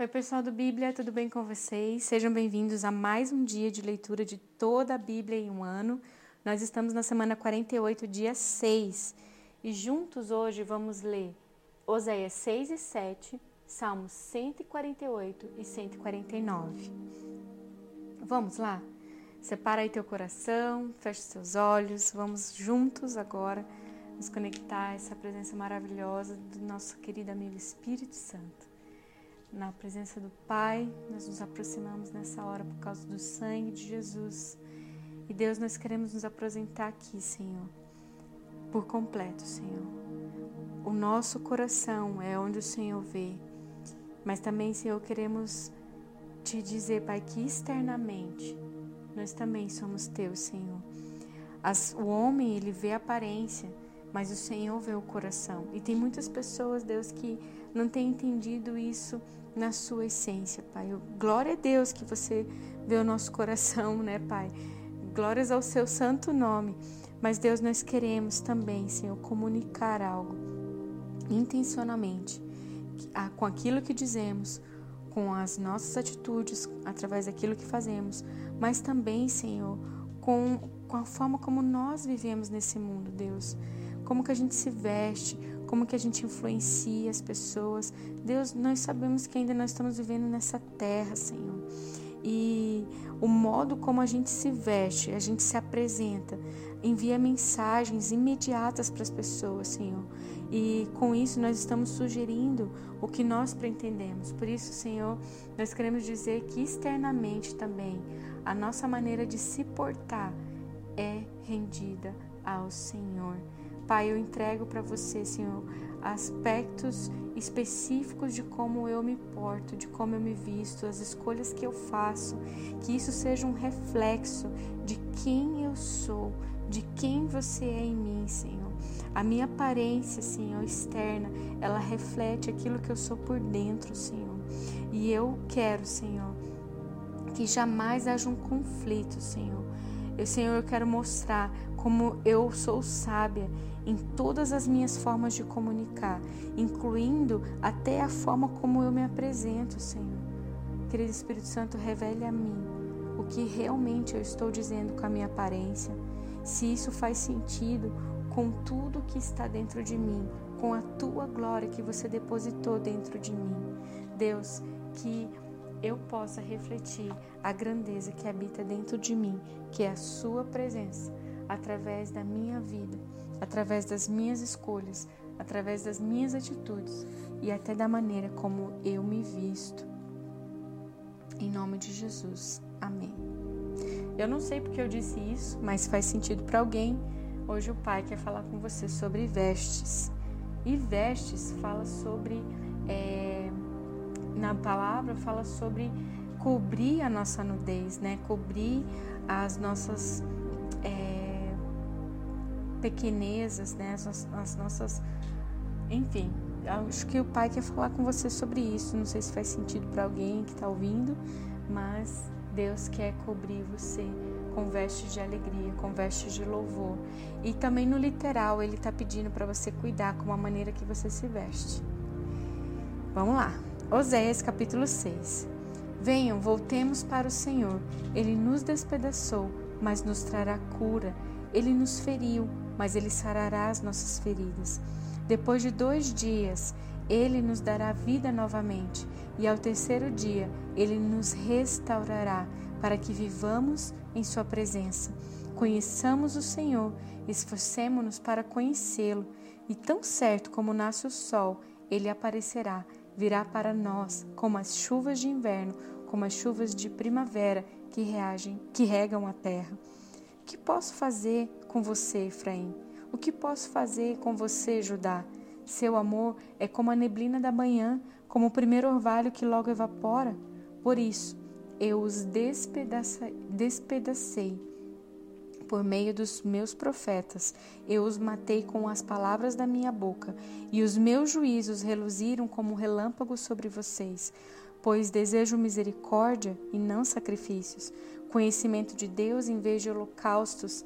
Oi, pessoal do Bíblia, tudo bem com vocês? Sejam bem-vindos a mais um dia de leitura de toda a Bíblia em um ano. Nós estamos na semana 48, dia 6, e juntos hoje vamos ler Oséias 6 e 7, Salmos 148 e 149. Vamos lá? Separa aí teu coração, fecha seus olhos, vamos juntos agora nos conectar a essa presença maravilhosa do nosso querido amigo Espírito Santo na presença do Pai, nós nos aproximamos nessa hora por causa do sangue de Jesus. E Deus, nós queremos nos apresentar aqui, Senhor, por completo, Senhor. O nosso coração é onde o Senhor vê, mas também, Senhor, queremos te dizer, Pai, que externamente nós também somos teus, Senhor. As, o homem, ele vê a aparência, mas o Senhor vê o coração. E tem muitas pessoas, Deus, que não têm entendido isso na sua essência, Pai. Glória a Deus que você vê o nosso coração, né, Pai? Glórias ao seu santo nome. Mas, Deus, nós queremos também, Senhor, comunicar algo intencionalmente com aquilo que dizemos, com as nossas atitudes, através daquilo que fazemos, mas também, Senhor, com, com a forma como nós vivemos nesse mundo, Deus. Como que a gente se veste, como que a gente influencia as pessoas. Deus, nós sabemos que ainda nós estamos vivendo nessa terra, Senhor. E o modo como a gente se veste, a gente se apresenta, envia mensagens imediatas para as pessoas, Senhor. E com isso nós estamos sugerindo o que nós pretendemos. Por isso, Senhor, nós queremos dizer que externamente também a nossa maneira de se portar é rendida ao Senhor. Pai, eu entrego para você, Senhor, aspectos específicos de como eu me porto, de como eu me visto, as escolhas que eu faço, que isso seja um reflexo de quem eu sou, de quem você é em mim, Senhor. A minha aparência, Senhor, externa, ela reflete aquilo que eu sou por dentro, Senhor. E eu quero, Senhor, que jamais haja um conflito, Senhor. Eu, Senhor, eu quero mostrar como eu sou sábia em todas as minhas formas de comunicar, incluindo até a forma como eu me apresento, Senhor. Querido Espírito Santo, revele a mim o que realmente eu estou dizendo com a minha aparência, se isso faz sentido com tudo que está dentro de mim, com a tua glória que você depositou dentro de mim. Deus, que eu possa refletir a grandeza que habita dentro de mim, que é a Sua presença, através da minha vida através das minhas escolhas, através das minhas atitudes e até da maneira como eu me visto. Em nome de Jesus. Amém. Eu não sei porque eu disse isso, mas faz sentido para alguém. Hoje o Pai quer falar com você sobre vestes. E vestes fala sobre, é, na palavra, fala sobre cobrir a nossa nudez, né? Cobrir as nossas. É, pequenezas, né? As, as nossas. Enfim, acho que o Pai quer falar com você sobre isso. Não sei se faz sentido para alguém que está ouvindo, mas Deus quer cobrir você com vestes de alegria, com vestes de louvor. E também no literal, Ele está pedindo para você cuidar com a maneira que você se veste. Vamos lá. Oséias capítulo 6. Venham, voltemos para o Senhor. Ele nos despedaçou, mas nos trará cura. Ele nos feriu, mas Ele sarará as nossas feridas. Depois de dois dias, Ele nos dará vida novamente, e ao terceiro dia, Ele nos restaurará, para que vivamos em Sua presença. Conheçamos o Senhor, esforcemo-nos para conhecê-lo, e tão certo como nasce o sol, Ele aparecerá, virá para nós como as chuvas de inverno, como as chuvas de primavera que reagem, que regam a terra. O que posso fazer com você, Efraim? O que posso fazer com você, Judá? Seu amor é como a neblina da manhã, como o primeiro orvalho que logo evapora. Por isso, eu os despedacei por meio dos meus profetas. Eu os matei com as palavras da minha boca, e os meus juízos reluziram como relâmpagos sobre vocês. Pois desejo misericórdia e não sacrifícios, conhecimento de Deus em vez de holocaustos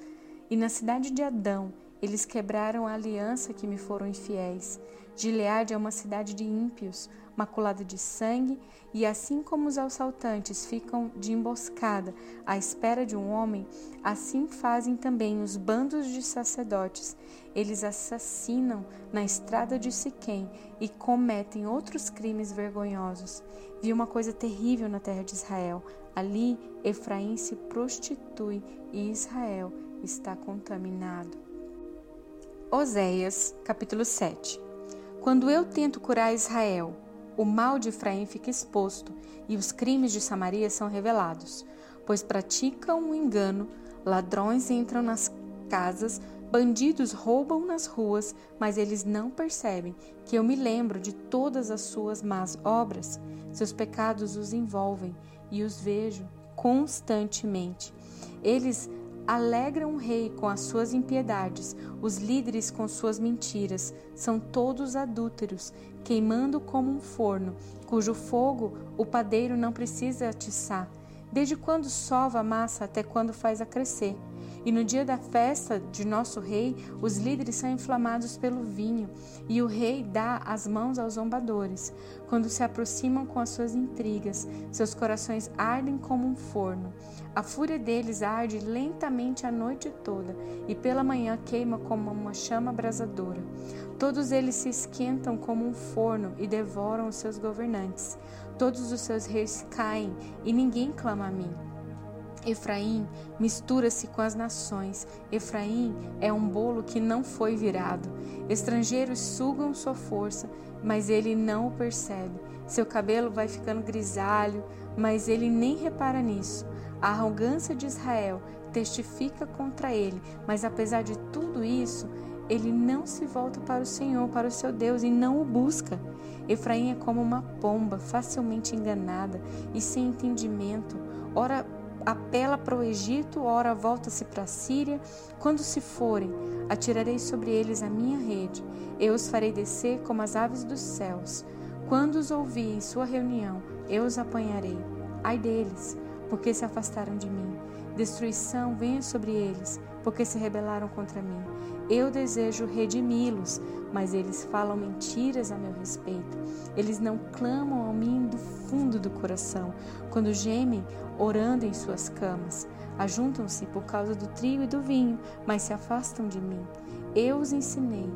e na cidade de Adão, eles quebraram a aliança que me foram infiéis. Gileade é uma cidade de ímpios, maculada de sangue, e assim como os assaltantes ficam de emboscada à espera de um homem, assim fazem também os bandos de sacerdotes. Eles assassinam na estrada de Siquém e cometem outros crimes vergonhosos. Vi uma coisa terrível na terra de Israel. Ali Efraim se prostitui e Israel está contaminado. Oséias, capítulo 7 Quando eu tento curar Israel, o mal de Efraim fica exposto e os crimes de Samaria são revelados, pois praticam o engano, ladrões entram nas casas, bandidos roubam nas ruas, mas eles não percebem que eu me lembro de todas as suas más obras. Seus pecados os envolvem e os vejo constantemente. Eles alegram o rei com as suas impiedades, os líderes com suas mentiras, são todos adúlteros, queimando como um forno, cujo fogo o padeiro não precisa atiçar. Desde quando sova a massa até quando faz a crescer? E no dia da festa de nosso rei, os líderes são inflamados pelo vinho, e o rei dá as mãos aos zombadores. Quando se aproximam com as suas intrigas, seus corações ardem como um forno. A fúria deles arde lentamente a noite toda, e pela manhã queima como uma chama abrasadora. Todos eles se esquentam como um forno e devoram os seus governantes. Todos os seus reis caem, e ninguém clama a mim. Efraim mistura-se com as nações. Efraim é um bolo que não foi virado. Estrangeiros sugam sua força, mas ele não o percebe. Seu cabelo vai ficando grisalho, mas ele nem repara nisso. A arrogância de Israel testifica contra ele, mas apesar de tudo isso, ele não se volta para o Senhor, para o seu Deus, e não o busca. Efraim é como uma pomba, facilmente enganada e sem entendimento. Ora apela para o Egito, ora volta-se para a Síria. Quando se forem, atirarei sobre eles a minha rede. Eu os farei descer como as aves dos céus. Quando os ouvi em sua reunião, eu os apanharei. Ai deles, porque se afastaram de mim. Destruição venha sobre eles, porque se rebelaram contra mim. Eu desejo redimi-los, mas eles falam mentiras a meu respeito. Eles não clamam a mim do fundo do coração, quando gemem orando em suas camas. Ajuntam-se por causa do trigo e do vinho, mas se afastam de mim. Eu os ensinei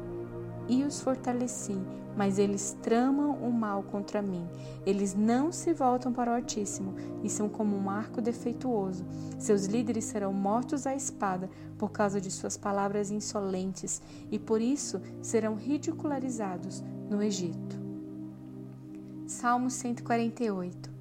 e os fortaleci, mas eles tramam o mal contra mim. Eles não se voltam para o Altíssimo e são como um arco defeituoso. Seus líderes serão mortos à espada por causa de suas palavras insolentes e por isso serão ridicularizados no Egito. Salmo 148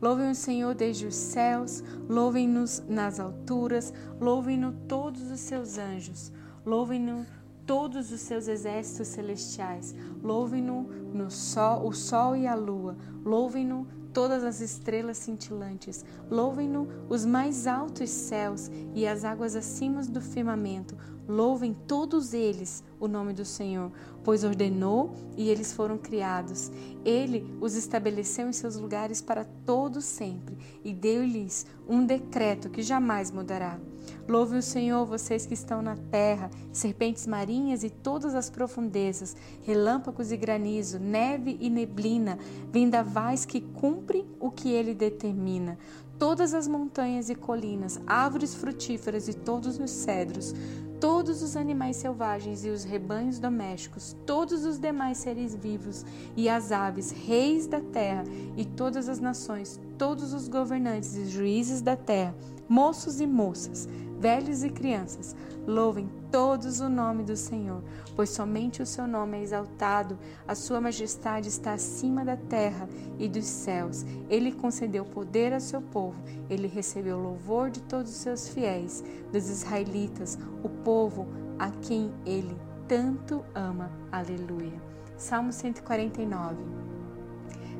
Louvem o Senhor desde os céus, louvem-nos nas alturas, louvem-no todos os seus anjos, louvem-no todos os seus exércitos celestiais, louvem-no no sol, o sol e a lua, louvem-no todas as estrelas cintilantes, louvem-no os mais altos céus e as águas acima do firmamento, Louvem todos eles o nome do Senhor, pois ordenou e eles foram criados. Ele os estabeleceu em seus lugares para todo sempre e deu-lhes um decreto que jamais mudará. Louve o Senhor, vocês que estão na terra, serpentes marinhas e todas as profundezas, relâmpagos e granizo, neve e neblina, vendavais que cumprem o que ele determina todas as montanhas e colinas, árvores frutíferas e todos os cedros, todos os animais selvagens e os rebanhos domésticos, todos os demais seres vivos e as aves, reis da terra e todas as nações, todos os governantes e juízes da terra, moços e moças, velhos e crianças, louvem todos o nome do Senhor, pois somente o seu nome é exaltado, a sua majestade está acima da terra e dos céus. Ele concedeu poder a seu povo, ele recebeu louvor de todos os seus fiéis, dos israelitas, o povo a quem ele tanto ama. Aleluia. Salmo 149.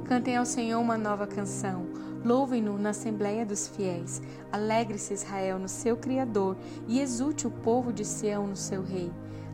Cantem ao Senhor uma nova canção Louvem-no na Assembleia dos Fiéis. Alegre-se Israel no seu Criador e exulte o povo de Sião no seu Rei.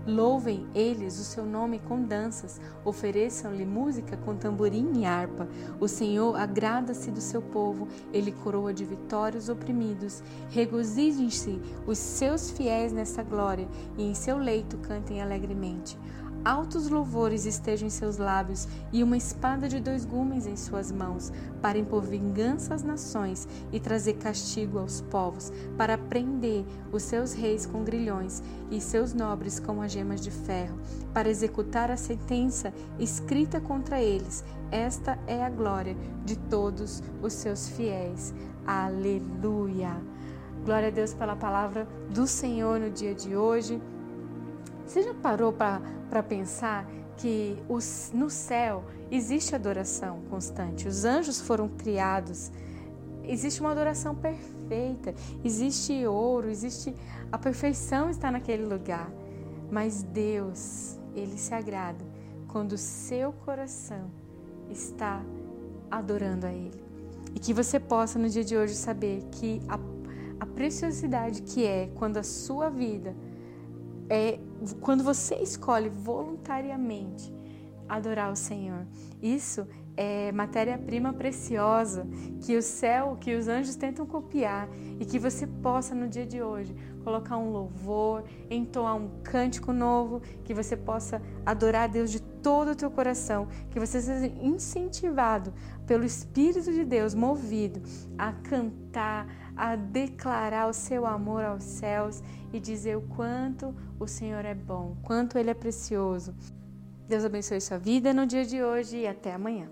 Louvem eles o seu nome com danças, ofereçam-lhe música com tamborim e harpa. O Senhor agrada-se do seu povo, ele coroa de vitórias oprimidos. Regozijem-se os seus fiéis nessa glória, e em seu leito cantem alegremente. Altos louvores estejam em seus lábios e uma espada de dois gumes em suas mãos, para impor vingança às nações e trazer castigo aos povos, para prender os seus reis com grilhões e seus nobres com algemas de ferro, para executar a sentença escrita contra eles. Esta é a glória de todos os seus fiéis. Aleluia! Glória a Deus pela palavra do Senhor no dia de hoje. Você já parou para pensar que os, no céu existe adoração constante? Os anjos foram criados, existe uma adoração perfeita, existe ouro, existe a perfeição está naquele lugar. Mas Deus, ele se agrada quando o seu coração está adorando a ele. E que você possa no dia de hoje saber que a a preciosidade que é quando a sua vida é quando você escolhe voluntariamente adorar o Senhor. Isso é matéria-prima preciosa que o céu, que os anjos tentam copiar e que você possa no dia de hoje colocar um louvor, entoar um cântico novo, que você possa adorar a Deus de todo o teu coração, que você seja incentivado pelo Espírito de Deus, movido a cantar, a declarar o seu amor aos céus e dizer o quanto o Senhor é bom, quanto ele é precioso. Deus abençoe sua vida no dia de hoje e até amanhã.